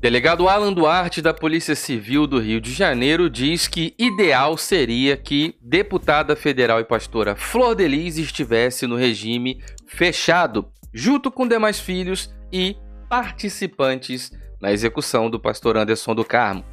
Delegado Alan Duarte, da Polícia Civil do Rio de Janeiro, diz que ideal seria que deputada federal e pastora Flor Delis estivesse no regime fechado, junto com demais filhos e participantes na execução do pastor Anderson do Carmo.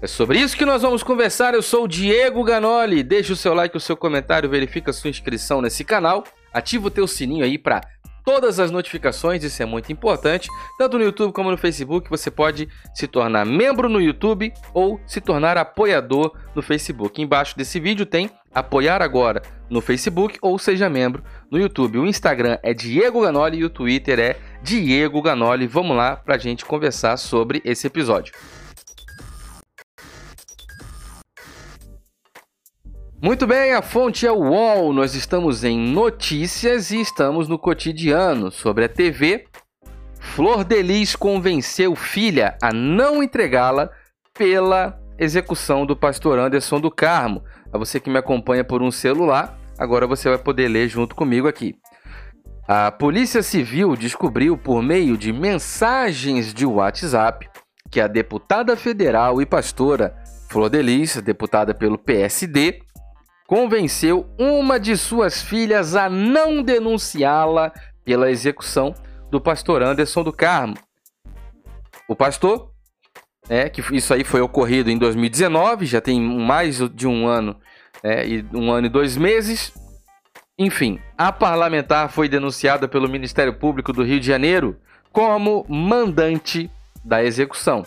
É sobre isso que nós vamos conversar. Eu sou o Diego Ganoli. Deixe o seu like, o seu comentário, verifica a sua inscrição nesse canal, ativa o teu sininho aí para todas as notificações, isso é muito importante. Tanto no YouTube como no Facebook, você pode se tornar membro no YouTube ou se tornar apoiador no Facebook. Embaixo desse vídeo tem apoiar agora no Facebook ou seja membro no YouTube. O Instagram é Diego Ganoli e o Twitter é Diego Ganoli. Vamos lá para a gente conversar sobre esse episódio. Muito bem, a fonte é o UOL. Nós estamos em notícias e estamos no cotidiano. Sobre a TV, Flor Delis convenceu filha a não entregá-la pela execução do pastor Anderson do Carmo. A você que me acompanha por um celular, agora você vai poder ler junto comigo aqui. A Polícia Civil descobriu por meio de mensagens de WhatsApp que a deputada federal e pastora Flor Delis, deputada pelo PSD, convenceu uma de suas filhas a não denunciá-la pela execução do pastor Anderson do Carmo. O pastor, é, que isso aí foi ocorrido em 2019, já tem mais de um ano, é, e um ano e dois meses. Enfim, a parlamentar foi denunciada pelo Ministério Público do Rio de Janeiro como mandante da execução.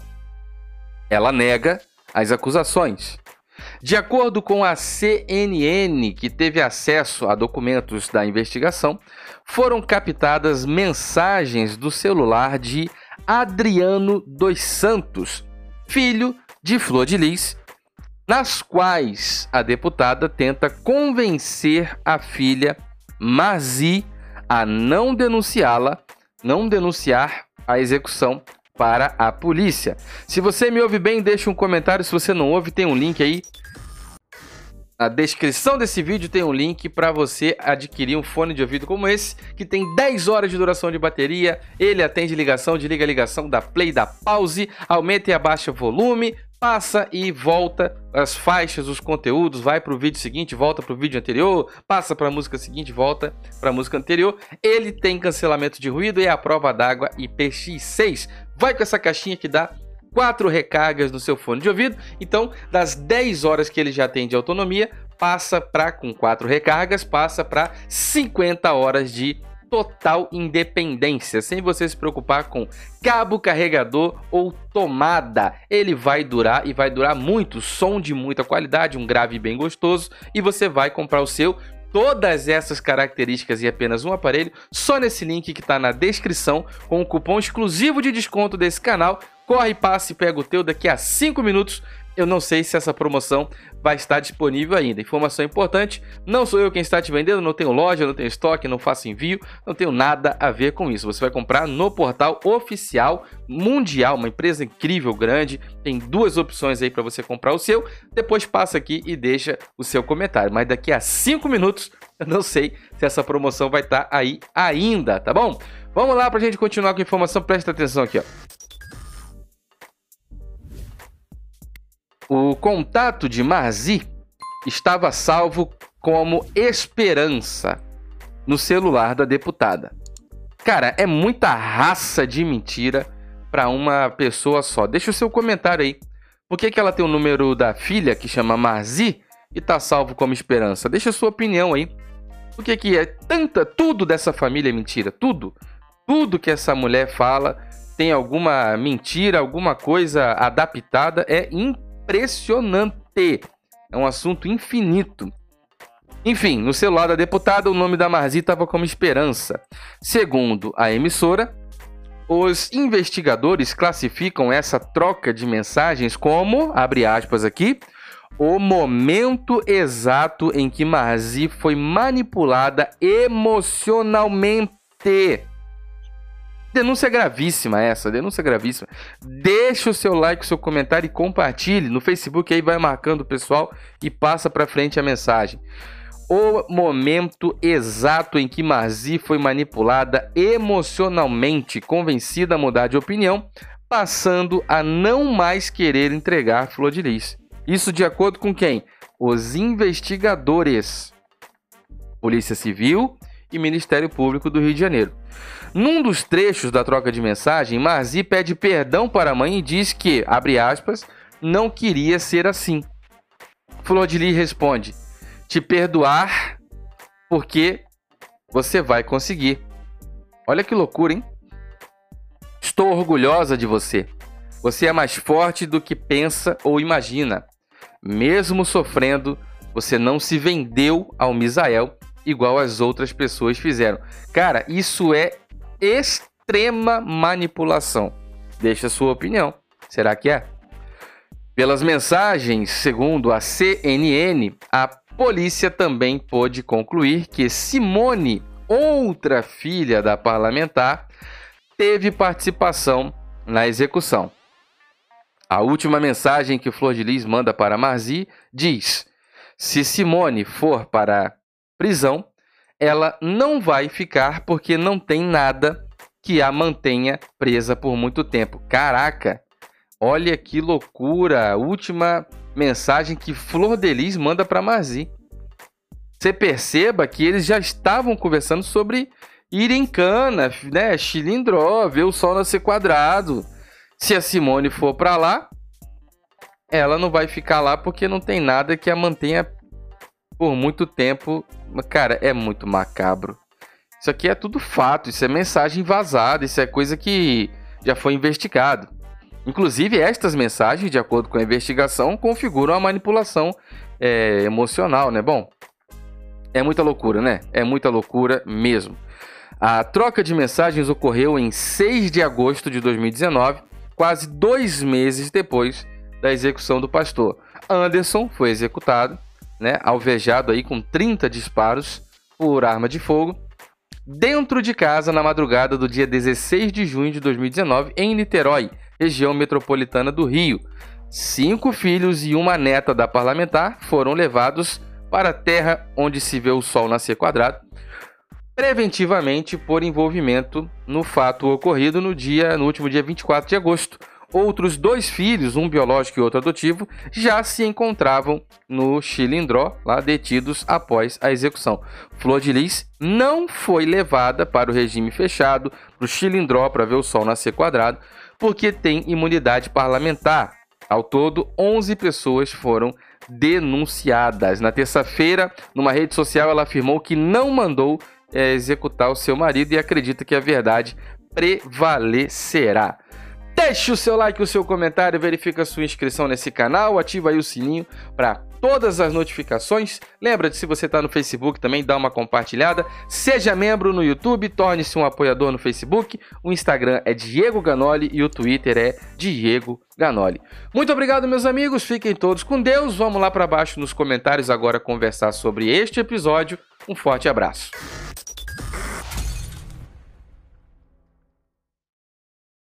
Ela nega as acusações. De acordo com a CNN, que teve acesso a documentos da investigação, foram captadas mensagens do celular de Adriano dos Santos, filho de Flor de Lis, nas quais a deputada tenta convencer a filha Marzi a não denunciá-la, não denunciar a execução para a polícia. Se você me ouve bem, deixe um comentário. Se você não ouve, tem um link aí. Na descrição desse vídeo tem um link para você adquirir um fone de ouvido como esse, que tem 10 horas de duração de bateria. Ele atende ligação, desliga a ligação, dá play, dá pause, aumenta e abaixa o volume, passa e volta as faixas, os conteúdos, vai para o vídeo seguinte, volta para o vídeo anterior, passa para a música seguinte, volta para a música anterior. Ele tem cancelamento de ruído e é a prova d'água IPX6. Vai com essa caixinha que dá quatro recargas no seu fone de ouvido. Então, das 10 horas que ele já tem de autonomia, passa para com quatro recargas, passa para 50 horas de total independência, sem você se preocupar com cabo, carregador ou tomada. Ele vai durar e vai durar muito, som de muita qualidade, um grave bem gostoso e você vai comprar o seu todas essas características e apenas um aparelho só nesse link que está na descrição com o cupom exclusivo de desconto desse canal. Corre, passe e pega o teu daqui a 5 minutos. Eu não sei se essa promoção vai estar disponível ainda. Informação importante: não sou eu quem está te vendendo, não tenho loja, não tenho estoque, não faço envio, não tenho nada a ver com isso. Você vai comprar no portal oficial mundial, uma empresa incrível, grande. Tem duas opções aí para você comprar o seu. Depois passa aqui e deixa o seu comentário. Mas daqui a cinco minutos, eu não sei se essa promoção vai estar aí ainda, tá bom? Vamos lá para a gente continuar com a informação. Presta atenção aqui, ó. O contato de Marzi estava salvo como esperança no celular da deputada. Cara, é muita raça de mentira para uma pessoa só. Deixa o seu comentário aí. Por que, que ela tem o número da filha que chama Marzi e tá salvo como esperança? Deixa a sua opinião aí. Por que, que é tanta tudo dessa família é mentira? Tudo. Tudo que essa mulher fala tem alguma mentira, alguma coisa adaptada é impossível impressionante. É um assunto infinito. Enfim, no celular da deputada, o nome da Marzi estava como Esperança. Segundo a emissora, os investigadores classificam essa troca de mensagens como, abre aspas aqui, o momento exato em que Marzi foi manipulada emocionalmente Denúncia gravíssima essa, denúncia gravíssima. Deixa o seu like, o seu comentário e compartilhe. No Facebook aí vai marcando o pessoal e passa para frente a mensagem. O momento exato em que Marzi foi manipulada emocionalmente, convencida a mudar de opinião, passando a não mais querer entregar Flor de Lis. Isso de acordo com quem? Os investigadores. Polícia Civil e Ministério Público do Rio de Janeiro. Num dos trechos da troca de mensagem, Marzi pede perdão para a mãe e diz que, abre aspas, não queria ser assim. Flor de Lis responde: Te perdoar porque você vai conseguir. Olha que loucura, hein? Estou orgulhosa de você. Você é mais forte do que pensa ou imagina. Mesmo sofrendo, você não se vendeu ao Misael igual as outras pessoas fizeram. Cara, isso é extrema manipulação. Deixa a sua opinião. Será que é? Pelas mensagens, segundo a CNN, a polícia também pôde concluir que Simone, outra filha da parlamentar, teve participação na execução. A última mensagem que Flor de Lis manda para Marzi diz: Se Simone for para prisão, ela não vai ficar porque não tem nada que a mantenha presa por muito tempo. Caraca! Olha que loucura! Última mensagem que Flor de Lis manda para Marzi. Você perceba que eles já estavam conversando sobre ir em cana, né? Chilindró, ver o sol nascer quadrado. Se a Simone for para lá, ela não vai ficar lá porque não tem nada que a mantenha por muito tempo. Cara, é muito macabro. Isso aqui é tudo fato, isso é mensagem vazada, isso é coisa que já foi investigado. Inclusive, estas mensagens, de acordo com a investigação, configuram a manipulação é, emocional, né? Bom, é muita loucura, né? É muita loucura mesmo. A troca de mensagens ocorreu em 6 de agosto de 2019, quase dois meses depois da execução do pastor. Anderson foi executado, né, alvejado aí com 30 disparos por arma de fogo, dentro de casa na madrugada do dia 16 de junho de 2019, em Niterói, região metropolitana do Rio. Cinco filhos e uma neta da parlamentar foram levados para a terra onde se vê o sol nascer quadrado preventivamente por envolvimento no fato ocorrido no dia no último dia 24 de agosto. Outros dois filhos, um biológico e outro adotivo, já se encontravam no Chilindró, lá detidos após a execução. Flor de Lis não foi levada para o regime fechado, para o Chilindró, para ver o sol nascer quadrado, porque tem imunidade parlamentar. Ao todo, 11 pessoas foram denunciadas. Na terça-feira, numa rede social, ela afirmou que não mandou é, executar o seu marido e acredita que a verdade prevalecerá. Deixe o seu like, o seu comentário, verifica a sua inscrição nesse canal, ativa aí o sininho para todas as notificações. Lembra de se você está no Facebook também, dá uma compartilhada. Seja membro no YouTube, torne-se um apoiador no Facebook. O Instagram é Diego Ganoli e o Twitter é Diego Ganoli. Muito obrigado, meus amigos. Fiquem todos com Deus. Vamos lá para baixo nos comentários agora conversar sobre este episódio. Um forte abraço.